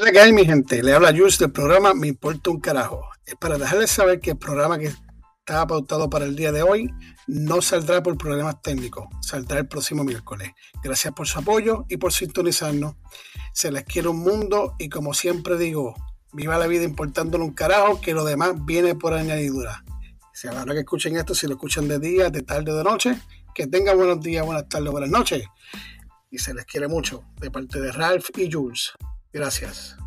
Hola, ¿qué hay, mi gente? Le habla Jules del programa Me Importa un Carajo. Es para dejarles saber que el programa que estaba pautado para el día de hoy no saldrá por problemas técnicos, saldrá el próximo miércoles. Gracias por su apoyo y por sintonizarnos. Se les quiere un mundo y como siempre digo, viva la vida importándole un carajo, que lo demás viene por añadidura. Si a la hora que escuchen esto, si lo escuchan de día, de tarde o de noche, que tengan buenos días, buenas tardes, buenas noches. Y se les quiere mucho de parte de Ralph y Jules. Gracias.